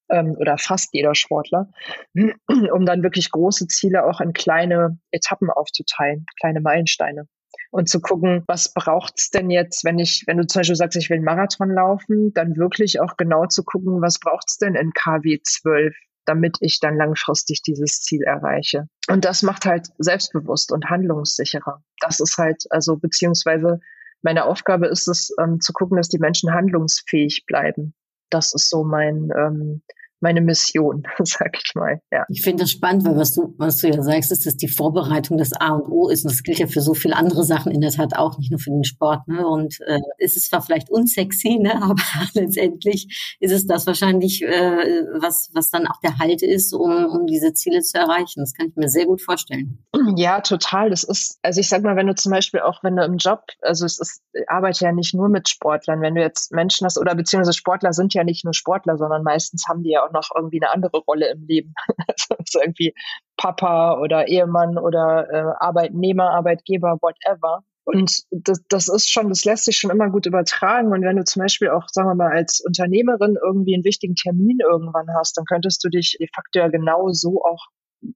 ähm, oder fast jeder Sportler, um dann wirklich große Ziele auch in kleine Etappen aufzuteilen, kleine Meilensteine. Und zu gucken, was braucht's denn jetzt, wenn ich, wenn du zum Beispiel sagst, ich will einen Marathon laufen, dann wirklich auch genau zu gucken, was braucht's denn in KW 12, damit ich dann langfristig dieses Ziel erreiche. Und das macht halt selbstbewusst und handlungssicherer. Das ist halt, also beziehungsweise meine Aufgabe ist es, ähm, zu gucken, dass die Menschen handlungsfähig bleiben. Das ist so mein, ähm, meine Mission, sag ich mal. Ja. Ich finde das spannend, weil was du, was du ja sagst, ist, dass die Vorbereitung das A und O ist. Und das gilt ja für so viele andere Sachen in der Tat auch, nicht nur für den Sport. Ne? Und äh, ist es zwar vielleicht unsexy, ne? aber letztendlich ist es das wahrscheinlich, äh, was, was dann auch der Halt ist, um, um diese Ziele zu erreichen. Das kann ich mir sehr gut vorstellen. Ja, total. Das ist, also ich sag mal, wenn du zum Beispiel auch, wenn du im Job, also es ist, ich arbeite ja nicht nur mit Sportlern, wenn du jetzt Menschen hast, oder beziehungsweise Sportler sind ja nicht nur Sportler, sondern meistens haben die ja auch auch noch irgendwie eine andere Rolle im Leben. also irgendwie Papa oder Ehemann oder äh, Arbeitnehmer, Arbeitgeber, whatever. Und das, das ist schon, das lässt sich schon immer gut übertragen. Und wenn du zum Beispiel auch, sagen wir mal, als Unternehmerin irgendwie einen wichtigen Termin irgendwann hast, dann könntest du dich de facto ja genau so auch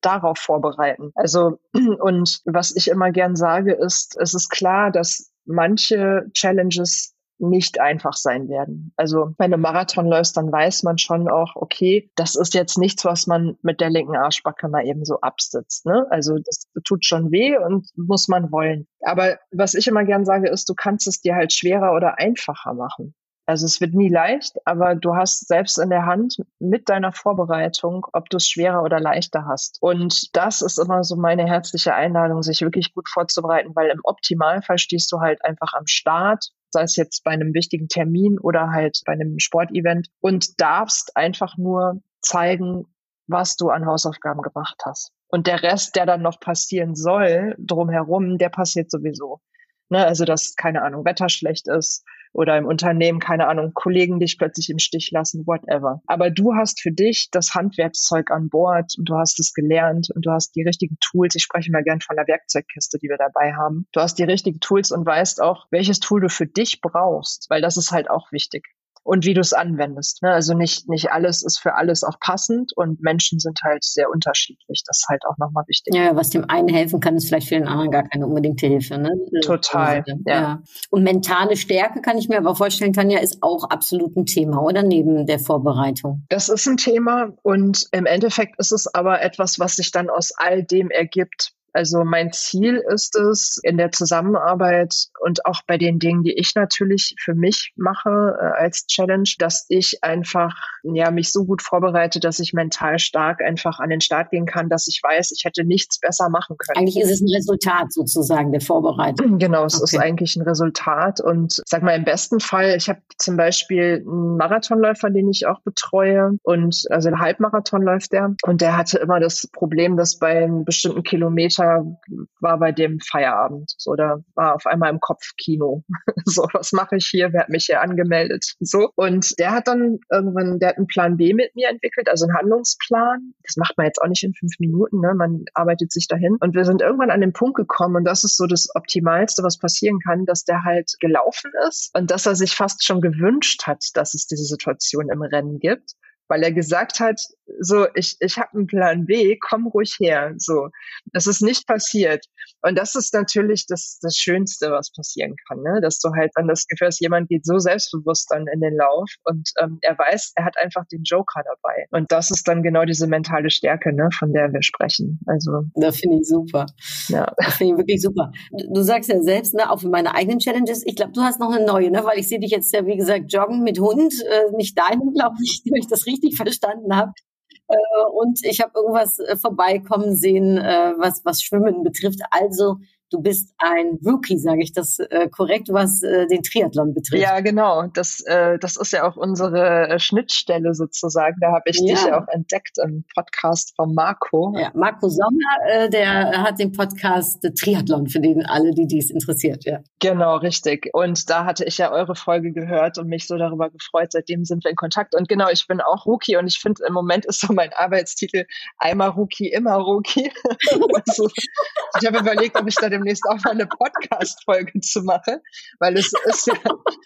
darauf vorbereiten. Also, und was ich immer gern sage, ist, es ist klar, dass manche Challenges nicht einfach sein werden. Also wenn du Marathon läufst, dann weiß man schon auch, okay, das ist jetzt nichts, was man mit der linken Arschbacke mal eben so absitzt. Ne? Also das tut schon weh und muss man wollen. Aber was ich immer gern sage, ist, du kannst es dir halt schwerer oder einfacher machen. Also es wird nie leicht, aber du hast selbst in der Hand mit deiner Vorbereitung, ob du es schwerer oder leichter hast. Und das ist immer so meine herzliche Einladung, sich wirklich gut vorzubereiten, weil im Optimalfall stehst du halt einfach am Start, sei es jetzt bei einem wichtigen Termin oder halt bei einem Sportevent und darfst einfach nur zeigen, was du an Hausaufgaben gemacht hast. Und der Rest, der dann noch passieren soll, drumherum, der passiert sowieso. Ne? Also, dass, keine Ahnung, Wetter schlecht ist oder im Unternehmen, keine Ahnung, Kollegen dich plötzlich im Stich lassen, whatever. Aber du hast für dich das Handwerkszeug an Bord und du hast es gelernt und du hast die richtigen Tools. Ich spreche mal gern von der Werkzeugkiste, die wir dabei haben. Du hast die richtigen Tools und weißt auch, welches Tool du für dich brauchst, weil das ist halt auch wichtig und wie du es anwendest. Ne? Also nicht, nicht alles ist für alles auch passend und Menschen sind halt sehr unterschiedlich. Das ist halt auch nochmal wichtig. Ja, was dem einen helfen kann, ist vielleicht für den anderen gar keine unbedingte Hilfe. Ne? Total. Also, ja. ja. Und mentale Stärke kann ich mir aber vorstellen, Tanja, ist auch absolut ein Thema, oder neben der Vorbereitung? Das ist ein Thema und im Endeffekt ist es aber etwas, was sich dann aus all dem ergibt, also mein Ziel ist es in der Zusammenarbeit und auch bei den Dingen, die ich natürlich für mich mache äh, als Challenge, dass ich einfach ja mich so gut vorbereite, dass ich mental stark einfach an den Start gehen kann, dass ich weiß, ich hätte nichts besser machen können. Eigentlich ist es ein Resultat sozusagen der Vorbereitung. Genau, es okay. ist eigentlich ein Resultat und sag mal im besten Fall, ich habe zum Beispiel einen Marathonläufer, den ich auch betreue und also ein Halbmarathon läuft der und der hatte immer das Problem, dass bei einem bestimmten Kilometer Tag war bei dem Feierabend. So, da war auf einmal im Kopf Kino. so, was mache ich hier? Wer hat mich hier angemeldet? So. Und der hat dann irgendwann, der hat einen Plan B mit mir entwickelt, also einen Handlungsplan. Das macht man jetzt auch nicht in fünf Minuten, ne? Man arbeitet sich dahin. Und wir sind irgendwann an den Punkt gekommen, und das ist so das Optimalste, was passieren kann, dass der halt gelaufen ist und dass er sich fast schon gewünscht hat, dass es diese Situation im Rennen gibt weil er gesagt hat, so, ich, ich habe einen Plan B, komm ruhig her. So, das ist nicht passiert. Und das ist natürlich das, das Schönste, was passieren kann, ne? dass du halt dann das Gefühl hast, jemand geht so selbstbewusst dann in den Lauf und ähm, er weiß, er hat einfach den Joker dabei. Und das ist dann genau diese mentale Stärke, ne, von der wir sprechen. Also, das finde ich super. Ja, das finde ich wirklich super. Du sagst ja selbst, ne, auch für meine eigenen Challenges. Ich glaube, du hast noch eine neue, ne, weil ich sehe dich jetzt ja wie gesagt joggen mit Hund, äh, nicht deinen, glaube ich, wenn ich das richtig verstanden habe. Äh, und ich habe irgendwas äh, vorbeikommen sehen, äh, was, was Schwimmen betrifft. Also Du bist ein Rookie, sage ich das äh, korrekt, was äh, den Triathlon betrifft. Ja, genau. Das, äh, das ist ja auch unsere äh, Schnittstelle sozusagen. Da habe ich ja. dich ja auch entdeckt im Podcast von Marco. Ja, Marco Sommer, äh, der hat den Podcast Triathlon für den alle, die dies interessiert. Ja. Genau, richtig. Und da hatte ich ja eure Folge gehört und mich so darüber gefreut. Seitdem sind wir in Kontakt. Und genau, ich bin auch Rookie und ich finde im Moment ist so mein Arbeitstitel einmal Rookie, immer Rookie. also, ich habe überlegt, ob ich da dem demnächst auch mal eine Podcast-Folge zu machen, weil es ist ja,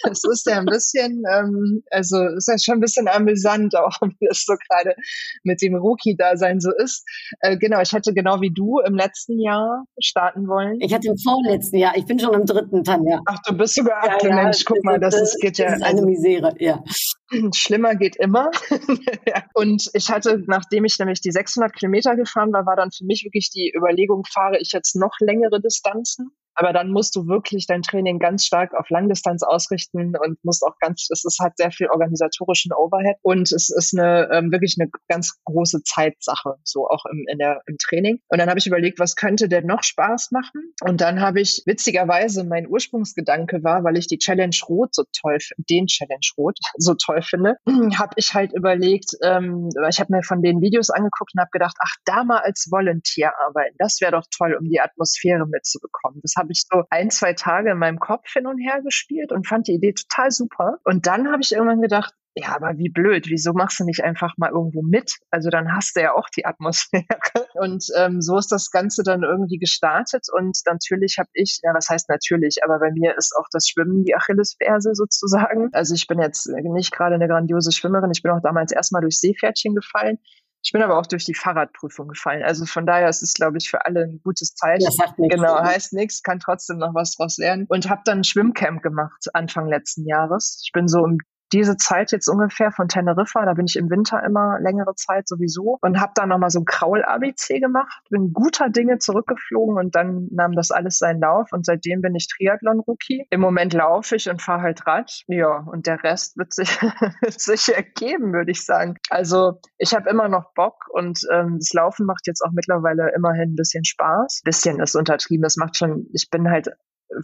es ist ja ein bisschen, ähm, also es ist ja schon ein bisschen amüsant auch, wie es so gerade mit dem Rookie-Dasein so ist. Äh, genau, ich hätte genau wie du im letzten Jahr starten wollen. Ich hatte im vorletzten Jahr, ich bin schon im dritten, Tanja. Ach, du bist sogar, ach ja, Mensch, guck mal, das, ist, geht ja. Das ist eine also, Misere, ja. Schlimmer geht immer. und ich hatte, nachdem ich nämlich die 600 Kilometer gefahren war, war dann für mich wirklich die Überlegung, fahre ich jetzt noch längere Distanzen aber dann musst du wirklich dein Training ganz stark auf Langdistanz ausrichten und musst auch ganz, es ist halt sehr viel organisatorischen Overhead und es ist eine ähm, wirklich eine ganz große Zeitsache, so auch im, in der, im Training. Und dann habe ich überlegt, was könnte denn noch Spaß machen? Und dann habe ich witzigerweise mein Ursprungsgedanke war, weil ich die Challenge Rot so toll, den Challenge Rot so toll finde, habe ich halt überlegt, ähm, ich habe mir von den Videos angeguckt und habe gedacht, ach, da mal als Volunteer arbeiten, das wäre doch toll, um die Atmosphäre mitzubekommen. Das habe ich so ein, zwei Tage in meinem Kopf hin und her gespielt und fand die Idee total super. Und dann habe ich irgendwann gedacht, ja, aber wie blöd, wieso machst du nicht einfach mal irgendwo mit? Also dann hast du ja auch die Atmosphäre. Und ähm, so ist das Ganze dann irgendwie gestartet. Und natürlich habe ich, ja, was heißt natürlich, aber bei mir ist auch das Schwimmen die Achillesferse sozusagen. Also ich bin jetzt nicht gerade eine grandiose Schwimmerin. Ich bin auch damals erstmal durch Seepferdchen gefallen. Ich bin aber auch durch die Fahrradprüfung gefallen. Also von daher ist es, glaube ich, für alle ein gutes Zeichen. Das sagt nichts. Genau, heißt nichts, kann trotzdem noch was draus lernen. Und habe dann ein Schwimmcamp gemacht Anfang letzten Jahres. Ich bin so im diese Zeit jetzt ungefähr von Teneriffa, da bin ich im Winter immer längere Zeit sowieso und habe da nochmal so ein Kraul-ABC gemacht, bin guter Dinge zurückgeflogen und dann nahm das alles seinen Lauf und seitdem bin ich Triathlon-Rookie. Im Moment laufe ich und fahre halt Rad. Ja, und der Rest wird sich, wird sich ergeben, würde ich sagen. Also ich habe immer noch Bock und ähm, das Laufen macht jetzt auch mittlerweile immerhin ein bisschen Spaß. Bisschen ist untertrieben, es macht schon, ich bin halt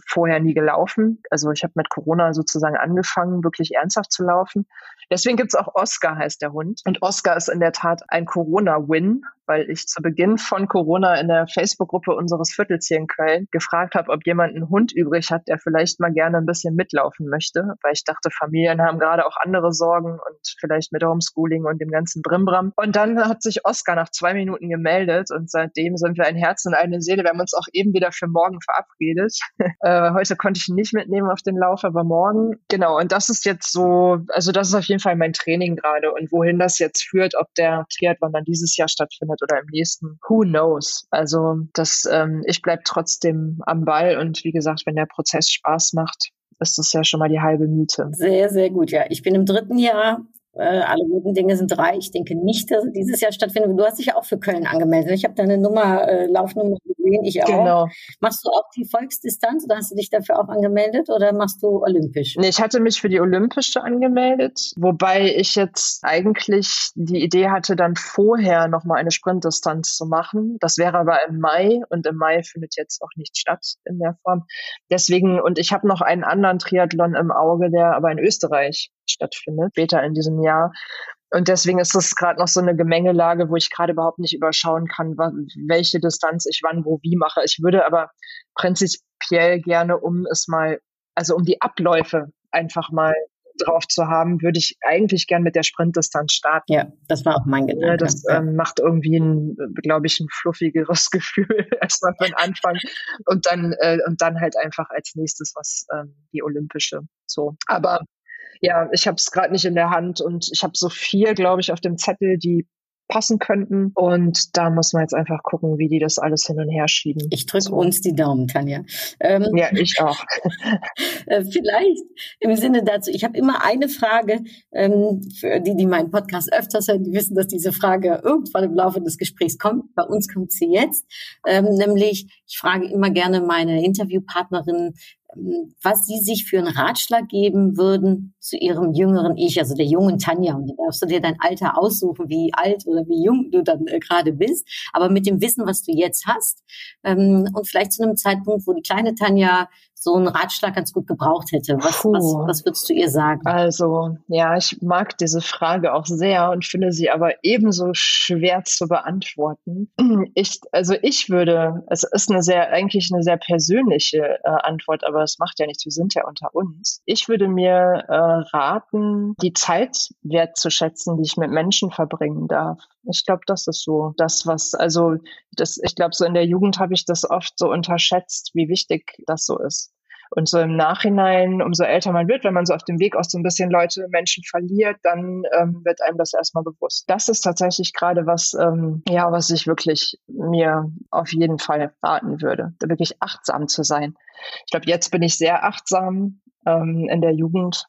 vorher nie gelaufen. Also ich habe mit Corona sozusagen angefangen, wirklich ernsthaft zu laufen. Deswegen gibt's auch Oscar, heißt der Hund. Und Oscar ist in der Tat ein Corona-Win, weil ich zu Beginn von Corona in der Facebook-Gruppe unseres Viertels hier in Köln gefragt habe, ob jemand einen Hund übrig hat, der vielleicht mal gerne ein bisschen mitlaufen möchte, weil ich dachte, Familien haben gerade auch andere Sorgen und vielleicht mit Homeschooling und dem ganzen Brimbram. Und dann hat sich Oskar nach zwei Minuten gemeldet und seitdem sind wir ein Herz und eine Seele. Wir haben uns auch eben wieder für morgen verabredet. äh, heute konnte ich ihn nicht mitnehmen auf den Lauf, aber morgen. Genau, und das ist jetzt so, also das ist auf jeden Fall mein Training gerade und wohin das jetzt führt, ob der Triathlon dann dieses Jahr stattfindet stattfindet oder im nächsten, who knows? Also das, ähm, ich bleib trotzdem am Ball und wie gesagt, wenn der Prozess Spaß macht, ist das ja schon mal die halbe Miete. Sehr, sehr gut, ja. Ich bin im dritten Jahr äh, alle guten Dinge sind drei. Ich denke nicht, dass dieses Jahr stattfindet. Du hast dich ja auch für Köln angemeldet. Ich habe deine Nummer, äh, Laufnummer gesehen, ich auch. Genau. Machst du auch die Volksdistanz oder hast du dich dafür auch angemeldet oder machst du olympisch? Nee, ich hatte mich für die olympische angemeldet, wobei ich jetzt eigentlich die Idee hatte, dann vorher nochmal eine Sprintdistanz zu machen. Das wäre aber im Mai und im Mai findet jetzt auch nicht statt in der Form. Deswegen, und ich habe noch einen anderen Triathlon im Auge, der aber in Österreich stattfindet, später in diesem Jahr. Und deswegen ist das gerade noch so eine Gemengelage, wo ich gerade überhaupt nicht überschauen kann, welche Distanz ich wann, wo, wie mache. Ich würde aber prinzipiell gerne, um es mal, also um die Abläufe einfach mal drauf zu haben, würde ich eigentlich gern mit der Sprintdistanz starten. Ja, das war auch mein Gedanke. Ja, das ähm, macht irgendwie ein, glaube ich, ein fluffigeres Gefühl erstmal für den Anfang und dann äh, und dann halt einfach als nächstes was ähm, die olympische. So, aber ja, ich habe es gerade nicht in der Hand und ich habe so vier, glaube ich, auf dem Zettel, die passen könnten. Und da muss man jetzt einfach gucken, wie die das alles hin und her schieben. Ich drücke so. uns die Daumen, Tanja. Ähm, ja, ich auch. Äh, vielleicht im Sinne dazu, ich habe immer eine Frage, ähm, für die, die meinen Podcast öfters hören, die wissen, dass diese Frage irgendwann im Laufe des Gesprächs kommt. Bei uns kommt sie jetzt. Ähm, nämlich, ich frage immer gerne meine Interviewpartnerin, was Sie sich für einen Ratschlag geben würden zu Ihrem jüngeren Ich, also der jungen Tanja. Und da darfst du dir dein Alter aussuchen, wie alt oder wie jung du dann äh, gerade bist. Aber mit dem Wissen, was du jetzt hast ähm, und vielleicht zu einem Zeitpunkt, wo die kleine Tanja so einen Ratschlag ganz gut gebraucht hätte. Was, was, was würdest du ihr sagen? Also, ja, ich mag diese Frage auch sehr und finde sie aber ebenso schwer zu beantworten. Ich, also ich würde, es ist eine sehr, eigentlich eine sehr persönliche äh, Antwort, aber es macht ja nichts, wir sind ja unter uns. Ich würde mir äh, raten, die Zeit wertzuschätzen, die ich mit Menschen verbringen darf. Ich glaube, das ist so das, was, also das, ich glaube, so in der Jugend habe ich das oft so unterschätzt, wie wichtig das so ist. Und so im Nachhinein, umso älter man wird, wenn man so auf dem Weg aus so ein bisschen Leute, Menschen verliert, dann ähm, wird einem das erstmal bewusst. Das ist tatsächlich gerade was, ähm, ja, was ich wirklich mir auf jeden Fall raten würde, wirklich achtsam zu sein. Ich glaube, jetzt bin ich sehr achtsam. Ähm, in der Jugend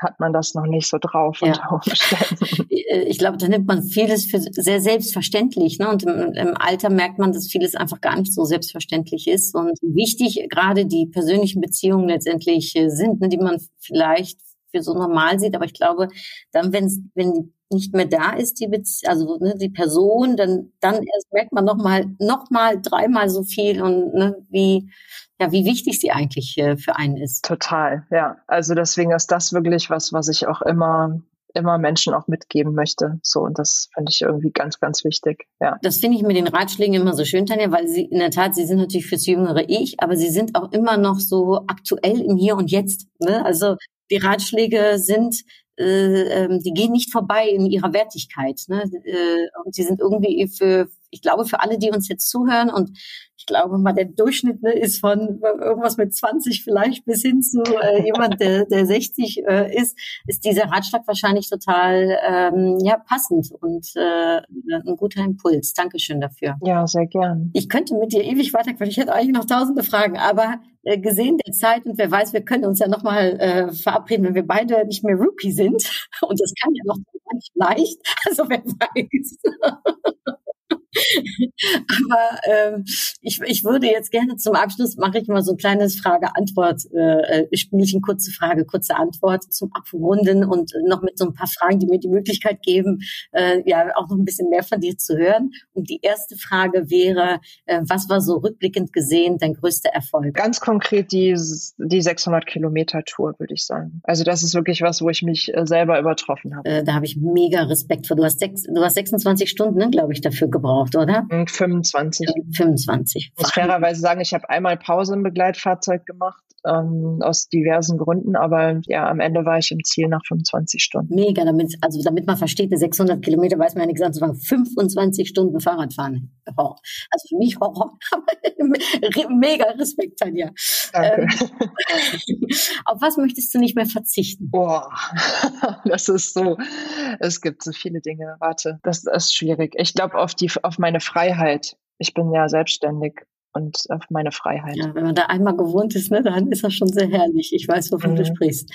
hat man das noch nicht so drauf ja. unter Umständen. Äh, ich glaube, da nimmt man vieles für sehr selbstverständlich. Ne? Und im, im, Alter merkt man, dass vieles einfach gar nicht so selbstverständlich ist. Und wichtig gerade die persönlichen Beziehungen letztendlich äh, sind, ne, die man vielleicht für so normal sieht. Aber ich glaube, dann, wenn's, wenn die nicht mehr da ist, die Bezie also ne, die Person, dann, dann erst merkt man nochmal, noch mal dreimal so viel und ne, wie, ja, wie wichtig sie eigentlich äh, für einen ist. Total, ja. Also deswegen ist das wirklich was, was ich auch immer immer Menschen auch mitgeben möchte. So, und das finde ich irgendwie ganz, ganz wichtig. Ja. Das finde ich mit den Ratschlägen immer so schön, Tanja, weil sie in der Tat, sie sind natürlich fürs jüngere Ich, aber sie sind auch immer noch so aktuell im Hier und Jetzt. Ne? Also die Ratschläge sind äh, ähm, die gehen nicht vorbei in ihrer Wertigkeit. Ne? Äh, und sie sind irgendwie für, ich glaube, für alle, die uns jetzt zuhören und ich glaube mal, der Durchschnitt ne, ist von irgendwas mit 20 vielleicht bis hin zu äh, jemand, der, der 60 äh, ist, ist dieser Ratschlag wahrscheinlich total ähm, ja, passend und äh, ein guter Impuls. Dankeschön dafür. Ja, sehr gern. Ich könnte mit dir ewig weiterquatschen. Ich hätte eigentlich noch tausende Fragen, aber äh, gesehen der Zeit und wer weiß, wir können uns ja nochmal äh, verabreden, wenn wir beide nicht mehr Rookie sind. Und das kann ja noch nicht leicht. Also wer weiß. Aber ähm, ich, ich würde jetzt gerne zum Abschluss mache ich mal so ein kleines Frage-Antwort-Spielchen, äh, kurze Frage, kurze Antwort zum Abrunden und noch mit so ein paar Fragen, die mir die Möglichkeit geben, äh, ja auch noch ein bisschen mehr von dir zu hören. Und die erste Frage wäre, äh, was war so rückblickend gesehen dein größter Erfolg? Ganz konkret die, die 600 Kilometer Tour, würde ich sagen. Also das ist wirklich was, wo ich mich äh, selber übertroffen habe. Äh, da habe ich mega Respekt vor. Du hast, sechs, du hast 26 Stunden, ne, glaube ich, dafür gebraucht, oder? 25. 25. Ich muss fairerweise sagen, ich habe einmal Pause im Begleitfahrzeug gemacht ähm, aus diversen Gründen, aber ja, am Ende war ich im Ziel nach 25 Stunden. Mega, damit, also damit man versteht, 600 Kilometer weiß man ja nichts anzufangen. 25 Stunden Fahrradfahren. Horror. Also für mich Horror. Mega Respekt, Tanja. Danke. Ähm, auf was möchtest du nicht mehr verzichten? Boah, das ist so, es gibt so viele Dinge. Warte, das ist schwierig. Ich glaube auf die, auf meine Freiheit. Ich bin ja selbstständig und auf meine Freiheit. Ja, wenn man da einmal gewohnt ist, ne, dann ist das schon sehr herrlich. Ich weiß, wovon mhm. du sprichst.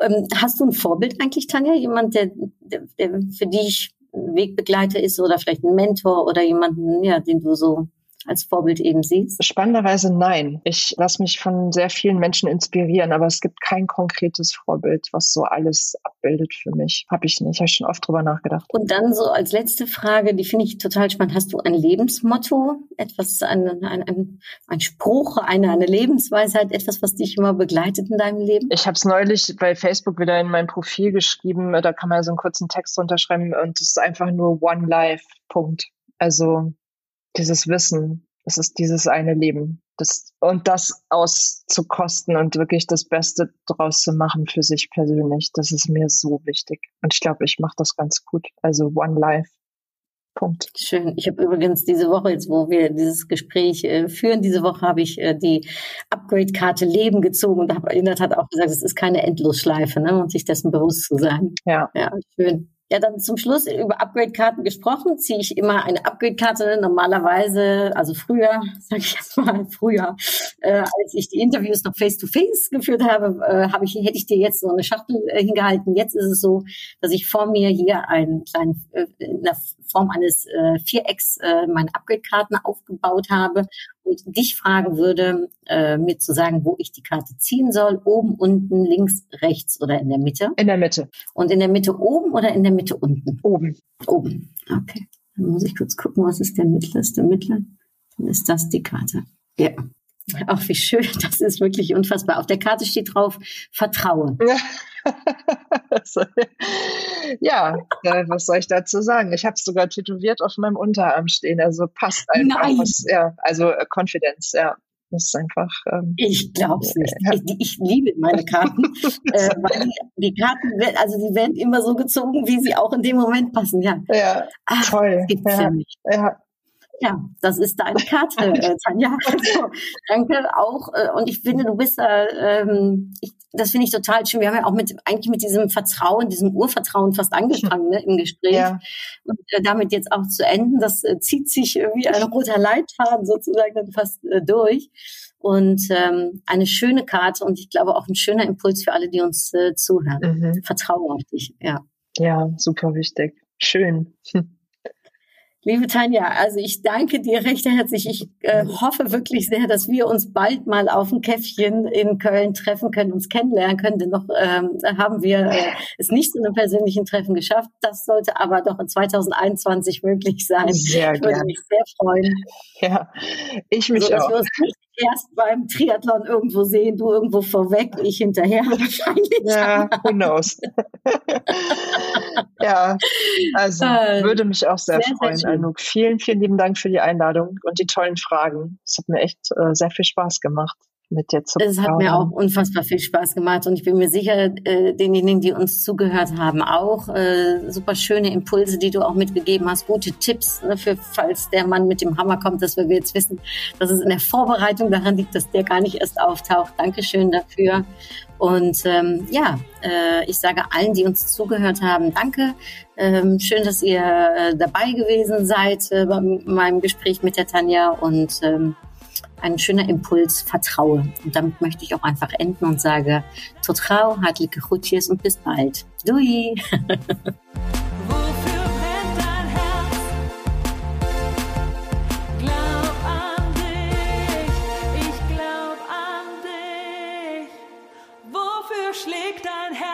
Ähm, hast du ein Vorbild eigentlich, Tanja? Jemand, der, der, der für dich ein Wegbegleiter ist oder vielleicht ein Mentor oder jemanden, ja, den du so als Vorbild eben siehst? Spannenderweise nein. Ich lasse mich von sehr vielen Menschen inspirieren, aber es gibt kein konkretes Vorbild, was so alles abbildet für mich. Habe ich nicht. Habe ich schon oft drüber nachgedacht. Und dann so als letzte Frage, die finde ich total spannend. Hast du ein Lebensmotto? Etwas, ein, ein, ein, ein Spruch, eine, eine Lebensweisheit, etwas, was dich immer begleitet in deinem Leben? Ich habe es neulich bei Facebook wieder in mein Profil geschrieben. Da kann man so einen kurzen Text unterschreiben und es ist einfach nur One Life. Punkt. Also dieses Wissen, es ist dieses eine Leben. Das, und das auszukosten und wirklich das Beste draus zu machen für sich persönlich, das ist mir so wichtig. Und ich glaube, ich mache das ganz gut. Also One Life. Punkt. Schön. Ich habe übrigens diese Woche, jetzt wo wir dieses Gespräch äh, führen, diese Woche habe ich äh, die Upgrade-Karte Leben gezogen und habe in der Tat auch gesagt, es ist keine Endlosschleife, ne? und sich dessen bewusst zu sein. Ja. Ja, schön. Ja, dann zum Schluss über Upgrade-Karten gesprochen, ziehe ich immer eine Upgrade-Karte normalerweise, also früher, sage ich jetzt mal früher, äh, als ich die Interviews noch face-to-face -face geführt habe, äh, habe ich, hätte ich dir jetzt so eine Schachtel äh, hingehalten. Jetzt ist es so, dass ich vor mir hier einen kleinen, äh, in der Form eines äh, Vierecks äh, meine Upgrade-Karten aufgebaut habe und dich fragen würde, äh, mir zu sagen, wo ich die Karte ziehen soll. Oben, unten, links, rechts oder in der Mitte? In der Mitte. Und in der Mitte oben oder in der Mitte unten? Oben. Oben. Okay. Dann muss ich kurz gucken, was ist der mittlerste Mittler? Dann ist das die Karte. Ja. Ach, wie schön. Das ist wirklich unfassbar. Auf der Karte steht drauf Vertrauen. ja, äh, was soll ich dazu sagen? Ich habe es sogar tätowiert auf meinem Unterarm stehen. Also passt einfach. Nein. Was, ja, also äh, Confidence, ja. Das ist einfach. Ähm, ich glaube es nicht. Ja. Ich, ich, liebe meine Karten, äh, weil die, die, Karten, also die werden immer so gezogen, wie sie auch in dem Moment passen. Ja, ja Ach, toll. Das gibt's ja, ja nicht. Ja, ja, das ist deine Karte, äh, Tanja. Also, danke auch. Äh, und ich finde, du bist da, ähm, ich, das finde ich total schön. Wir haben ja auch mit eigentlich mit diesem Vertrauen, diesem Urvertrauen fast angefangen ne, im Gespräch. Ja. Und äh, damit jetzt auch zu enden, das äh, zieht sich wie ein roter Leitfaden sozusagen dann fast äh, durch. Und ähm, eine schöne Karte und ich glaube auch ein schöner Impuls für alle, die uns äh, zuhören. Mhm. Vertraue auf dich, ja. Ja, super wichtig. Schön. Liebe Tanja, also ich danke dir recht herzlich. Ich äh, hoffe wirklich sehr, dass wir uns bald mal auf ein Käffchen in Köln treffen können, uns kennenlernen können. Denn noch ähm, haben wir äh, es nicht zu einem persönlichen Treffen geschafft. Das sollte aber doch in 2021 möglich sein. Sehr ich würde gern. mich sehr freuen. Ja, ich mich so, auch. wir uns nicht erst beim Triathlon irgendwo sehen, du irgendwo vorweg, ich hinterher wahrscheinlich. Ja, who knows. ja, also äh, würde mich auch sehr, sehr freuen, sehr Anouk. Vielen, vielen lieben Dank für die Einladung und die tollen Fragen. Es hat mir echt äh, sehr viel Spaß gemacht. Mit dir zu Es hat mir auch unfassbar viel Spaß gemacht und ich bin mir sicher, äh, denjenigen, die uns zugehört haben, auch äh, super schöne Impulse, die du auch mitgegeben hast, gute Tipps ne, für falls der Mann mit dem Hammer kommt, dass wir jetzt wissen, dass es in der Vorbereitung daran liegt, dass der gar nicht erst auftaucht. Dankeschön dafür. Und ähm, ja, äh, ich sage allen, die uns zugehört haben, danke. Ähm, schön, dass ihr äh, dabei gewesen seid äh, bei meinem Gespräch mit der Tanja und ähm, ein schöner Impuls, vertraue. Und damit möchte ich auch einfach enden und sage, Totrau, hartliche Gutjes und bis bald. Dui! schlägt dein Herz.